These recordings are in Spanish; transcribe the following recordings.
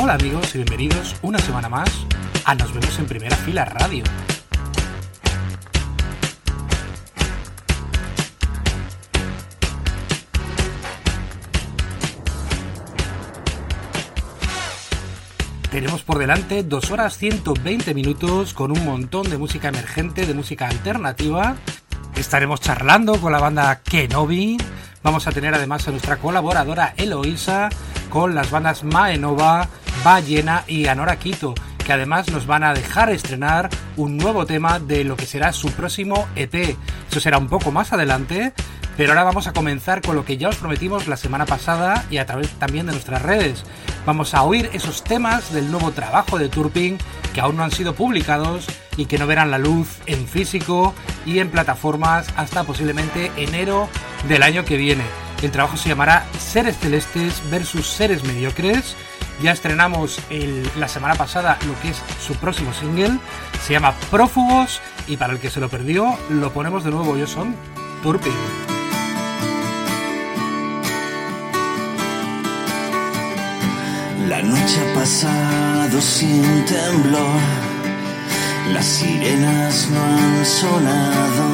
Hola amigos y bienvenidos una semana más a Nos vemos en primera fila radio. Tenemos por delante 2 horas 120 minutos con un montón de música emergente, de música alternativa. Estaremos charlando con la banda Kenobi. Vamos a tener además a nuestra colaboradora Eloisa con las bandas Maenova, Ballena y Anora Quito, que además nos van a dejar estrenar un nuevo tema de lo que será su próximo EP. Eso será un poco más adelante, pero ahora vamos a comenzar con lo que ya os prometimos la semana pasada y a través también de nuestras redes. Vamos a oír esos temas del nuevo trabajo de Turpin que aún no han sido publicados y que no verán la luz en físico y en plataformas hasta posiblemente enero del año que viene. El trabajo se llamará Seres Celestes versus Seres Mediocres. Ya estrenamos la semana pasada lo que es su próximo single. Se llama Prófugos y para el que se lo perdió lo ponemos de nuevo. Yo son Turpin. La noche ha pasado sin temblor, las sirenas no han sonado,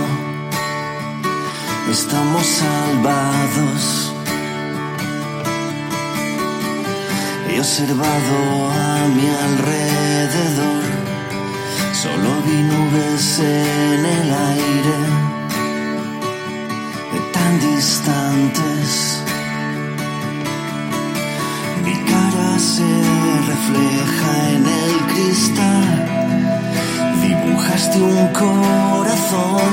estamos salvados. He observado a mi alrededor, solo vi nubes en el aire, tan distantes. Mi cara se Corazón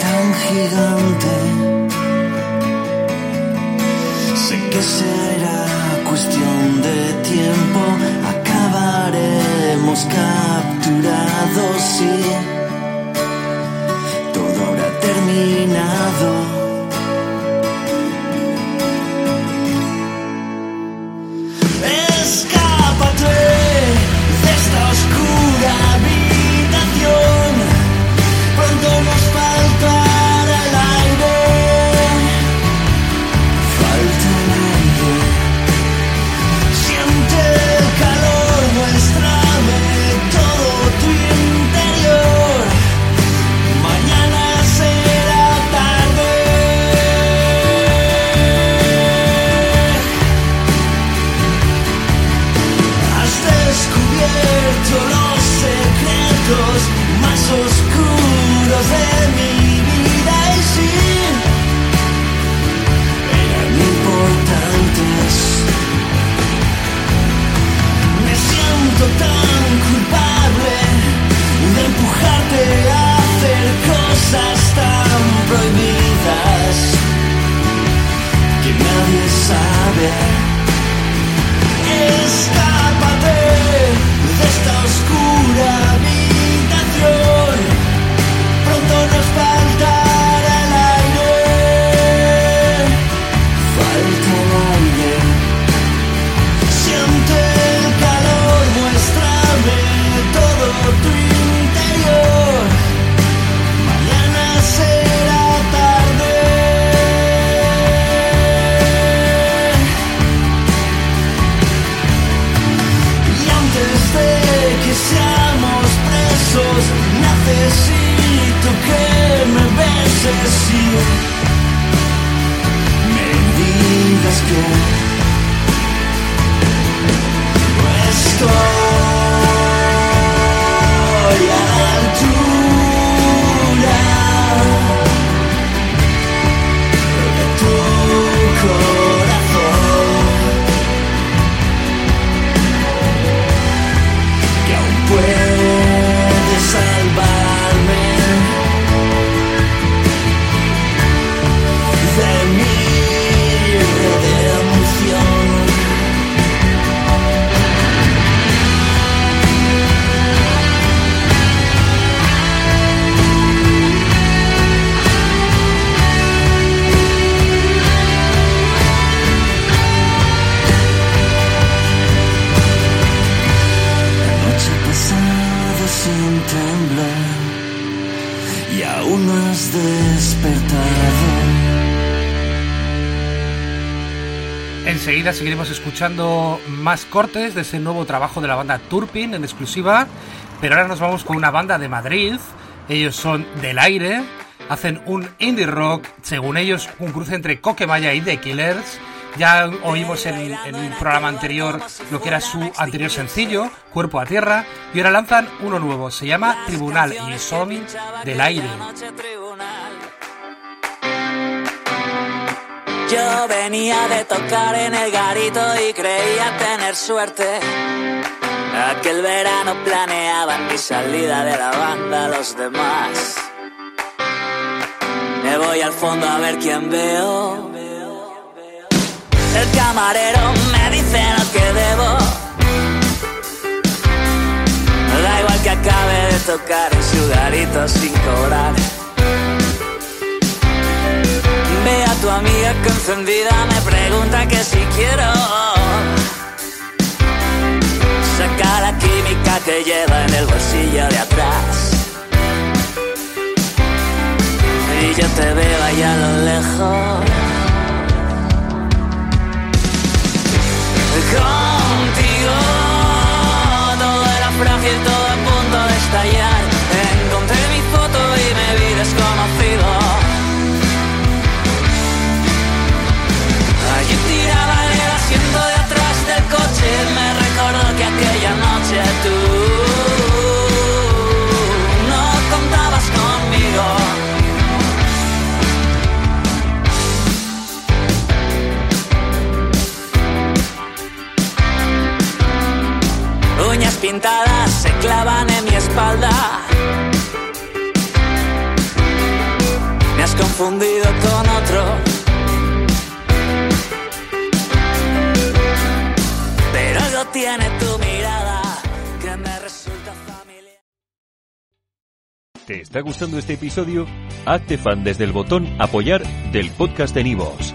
tan gigante. Sé que será cuestión de tiempo. Acabaremos capturados y todo habrá terminado. Yeah. descer. Y aún no has. Enseguida seguiremos escuchando más cortes de ese nuevo trabajo de la banda Turpin en exclusiva, pero ahora nos vamos con una banda de Madrid. Ellos son Del Aire, hacen un indie rock, según ellos un cruce entre Coquemaya y The Killers. Ya oímos en, en un programa anterior lo que era su anterior sencillo, Cuerpo a Tierra, y ahora lanzan uno nuevo, se llama Tribunal y son Del Aire. Yo venía de tocar en el garito y creía tener suerte. Aquel verano planeaban mi salida de la banda los demás. Me voy al fondo a ver quién veo. El camarero me dice lo que debo. Da igual que acabe de tocar en su garito sin cobrar. Ve a tu amiga que encendida me pregunta que si quiero Saca la química que lleva en el bolsillo de atrás Y yo te veo allá a lo lejos se clavan en mi espalda Me has confundido con otro Pero algo tiene tu mirada que me resulta familiar. ¿Te está gustando este episodio? Hazte fan desde el botón Apoyar del podcast de Nivos.